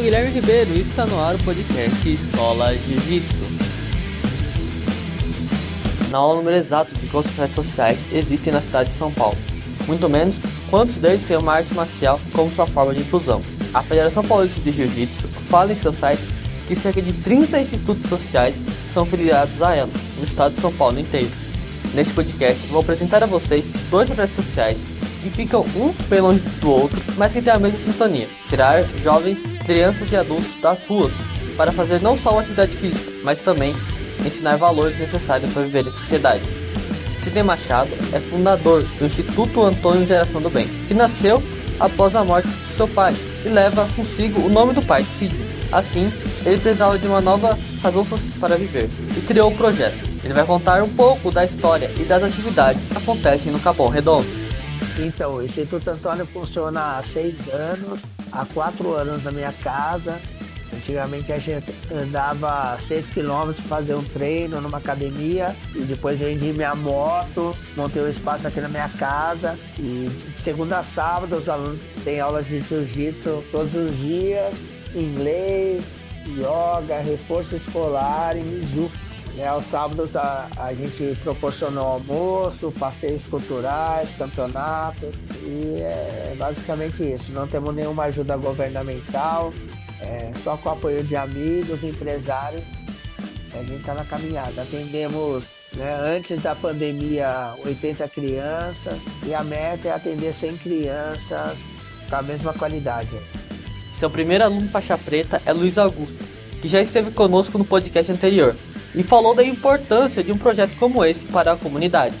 Guilherme Ribeiro e está no ar o podcast Escola Jiu-Jitsu. Na aula número exato de quantos redes sociais existem na cidade de São Paulo, muito menos quantos deles têm uma arte marcial como sua forma de inclusão. A Federação Paulista de Jiu-Jitsu fala em seu site que cerca de 30 institutos sociais são filiados a ela, no estado de São Paulo inteiro. Neste podcast, vou apresentar a vocês dois projetos sociais que ficam um bem longe do outro, mas que têm a mesma sintonia: tirar jovens, crianças e adultos das ruas para fazer não só uma atividade física, mas também ensinar valores necessários para viver em sociedade. Sidney Machado é fundador do Instituto Antônio Geração do Bem, que nasceu após a morte de seu pai e leva consigo o nome do pai, Sidney. Assim, ele precisava de uma nova razão para viver e criou o projeto. Ele vai contar um pouco da história e das atividades que acontecem no Capão Redondo. Então, o Instituto Antônio funciona há seis anos, há quatro anos na minha casa. Antigamente a gente andava seis quilômetros para fazer um treino numa academia e depois vendi minha moto, montei um espaço aqui na minha casa e de segunda a sábado os alunos têm aulas de jiu-jitsu todos os dias, inglês, yoga, reforço escolar e mizuki. Né, aos sábados a, a gente proporcionou almoço, passeios culturais, campeonatos e é basicamente isso. Não temos nenhuma ajuda governamental, é, só com o apoio de amigos, empresários, a gente está na caminhada. Atendemos né, antes da pandemia 80 crianças e a meta é atender 100 crianças com a mesma qualidade. Seu primeiro aluno faixa preta é Luiz Augusto, que já esteve conosco no podcast anterior e falou da importância de um projeto como esse para a comunidade.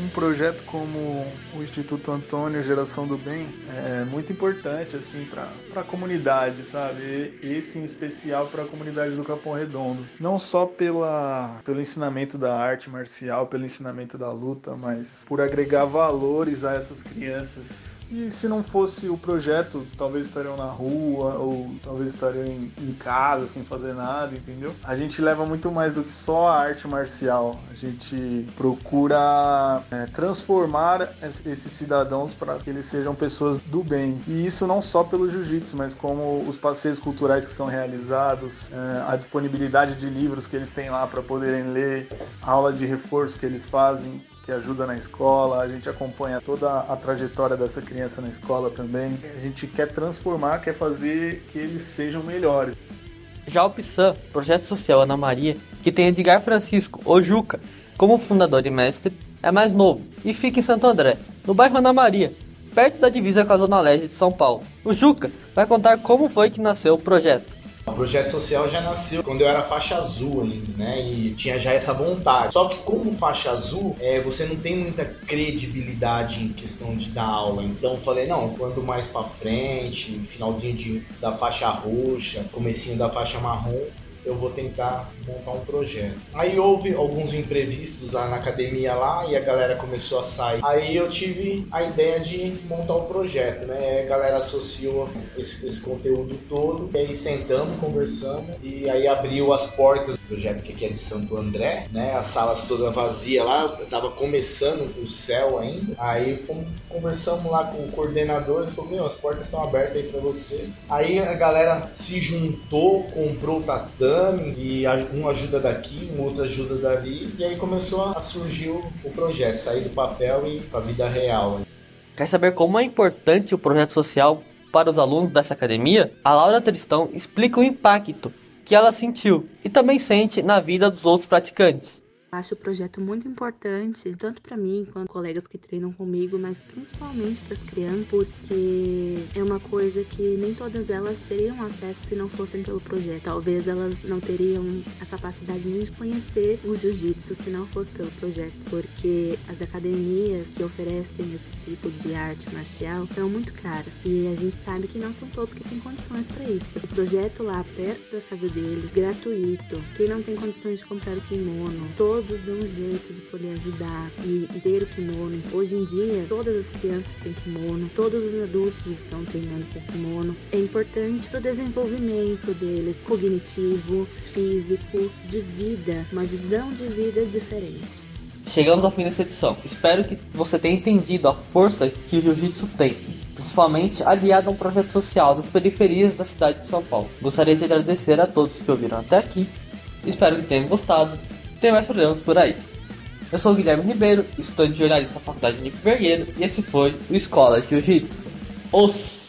Um projeto como o Instituto Antônio Geração do Bem é muito importante assim para a comunidade, sabe? Esse em especial para a comunidade do Capão Redondo. Não só pela, pelo ensinamento da arte marcial, pelo ensinamento da luta, mas por agregar valores a essas crianças que se não fosse o projeto, talvez estariam na rua ou talvez estariam em, em, casa sem fazer nada, entendeu? A gente leva muito mais do que só a arte marcial. A gente procura é, transformar esses cidadãos para que eles sejam pessoas do bem. E isso não só pelo jiu-jitsu, mas como os passeios culturais que são realizados, é, a disponibilidade de livros que eles têm lá para poderem ler, a aula de reforço que eles fazem que ajuda na escola, a gente acompanha toda a trajetória dessa criança na escola também. A gente quer transformar, quer fazer que eles sejam melhores. Já o PSAM, Projeto Social Ana Maria, que tem Edgar Francisco Ojuca como fundador e mestre, é mais novo e fica em Santo André, no bairro Ana Maria, perto da divisa com a Zona Leste de São Paulo. O Juca vai contar como foi que nasceu o projeto. O projeto social já nasceu quando eu era faixa azul ainda, né? E tinha já essa vontade. Só que como faixa azul, é, você não tem muita credibilidade em questão de dar aula. Então falei, não, quando mais para frente, finalzinho de, da faixa roxa, comecinho da faixa marrom, eu vou tentar montar um projeto. Aí houve alguns imprevistos lá na academia lá e a galera começou a sair. Aí eu tive a ideia de montar um projeto, né? A galera associou esse, esse conteúdo todo. E aí sentamos, conversamos e aí abriu as portas do projeto que aqui é de Santo André, né? As salas todas vazias lá, tava começando o céu ainda. Aí fomos, conversamos lá com o coordenador, ele falou: "Meu, as portas estão abertas aí para você". Aí a galera se juntou, comprou o tatame exame e um ajuda daqui, um outro ajuda dali. E aí começou a surgir o projeto, sair do papel e para a vida real. Quer saber como é importante o projeto social para os alunos dessa academia? A Laura Tristão explica o impacto que ela sentiu e também sente na vida dos outros praticantes. Acho o projeto muito importante, tanto para mim quanto colegas que treinam comigo, mas principalmente para as crianças, porque é uma coisa que nem todas elas teriam acesso se não fossem pelo projeto. Talvez elas não teriam a capacidade nem de conhecer o jiu-jitsu se não fosse pelo projeto, porque as academias que oferecem esse tipo de arte marcial são muito caras e a gente sabe que não são todos que têm condições para isso. O projeto lá perto da casa deles, gratuito, quem não tem condições de comprar o kimono, todo todos dão um jeito de poder ajudar e ter o kimono. Hoje em dia, todas as crianças têm kimono, todos os adultos estão treinando com kimono. É importante para o desenvolvimento deles, cognitivo, físico, de vida, uma visão de vida diferente. Chegamos ao fim dessa edição. Espero que você tenha entendido a força que o jiu-jitsu tem principalmente aliado a um projeto social das periferias da cidade de São Paulo. Gostaria de agradecer a todos que ouviram até aqui, espero que tenham gostado, tem mais problemas por aí. Eu sou o Guilherme Ribeiro, estudante de jornalismo da Faculdade Nico Vergueiro, e esse foi o Escola Jiu-Jitsu. Os